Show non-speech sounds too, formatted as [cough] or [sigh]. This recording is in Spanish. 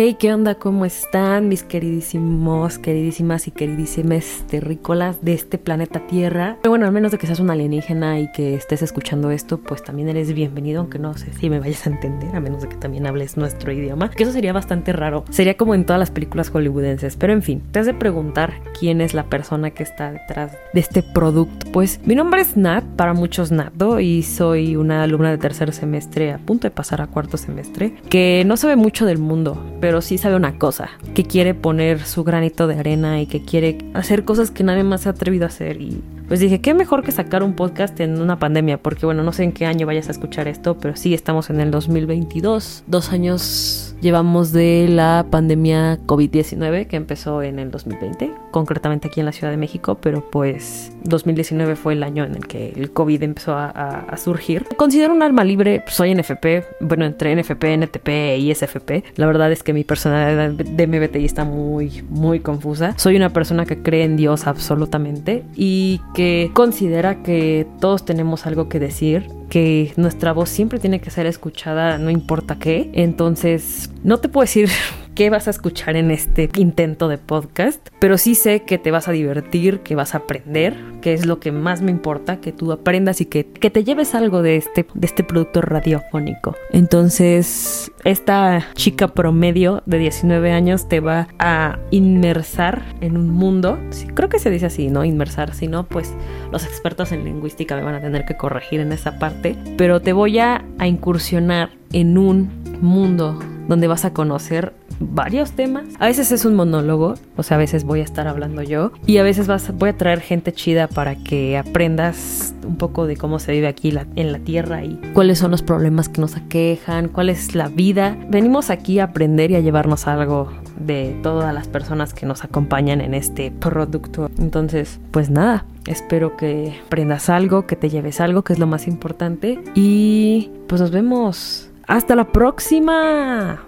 Hey, ¿qué onda? ¿Cómo están mis queridísimos, queridísimas y queridísimas terrícolas de este planeta Tierra? Pero bueno, al menos de que seas un alienígena y que estés escuchando esto, pues también eres bienvenido, aunque no sé si me vayas a entender, a menos de que también hables nuestro idioma, que eso sería bastante raro. Sería como en todas las películas hollywoodenses, pero en fin, te has de preguntar quién es la persona que está detrás de este producto. Pues mi nombre es Nat, para muchos Nato, y soy una alumna de tercer semestre a punto de pasar a cuarto semestre, que no sabe mucho del mundo, sí sabe una cosa, que quiere poner su granito de arena y que quiere hacer cosas que nadie más se ha atrevido a hacer. Y pues dije, qué mejor que sacar un podcast en una pandemia, porque bueno, no sé en qué año vayas a escuchar esto, pero sí estamos en el 2022, dos años llevamos de la pandemia COVID-19 que empezó en el 2020, concretamente aquí en la Ciudad de México, pero pues 2019 fue el año en el que el COVID empezó a, surgir. Considero un alma libre, soy NFP, bueno, entre NFP, NTP y SFP. La verdad es que mi personalidad de MBTI está muy, muy confusa. Soy una persona que cree en Dios absolutamente y que considera que todos tenemos algo que decir que nuestra voz siempre tiene que ser escuchada, no importa qué. Entonces, no te puedo decir [laughs] qué vas a escuchar en este intento de podcast, pero sí sé que te vas a divertir, que vas a aprender, que es lo que más me importa, que tú aprendas y que, que te lleves algo de este, de este producto radiofónico. Entonces, esta chica promedio de 19 años te va a inmersar en un mundo, creo que se dice así, ¿no? Inmersar, si no, pues los expertos en lingüística me van a tener que corregir en esa parte, pero te voy a incursionar en un mundo donde vas a conocer varios temas. A veces es un monólogo, o sea, a veces voy a estar hablando yo y a veces vas, voy a traer gente chida para que aprendas un poco de cómo se vive aquí en la tierra y cuáles son los problemas que nos aquejan, cuál es la vida. Venimos aquí a aprender y a llevarnos algo de todas las personas que nos acompañan en este producto. Entonces, pues nada, espero que aprendas algo, que te lleves algo, que es lo más importante. Y pues nos vemos. Hasta la próxima.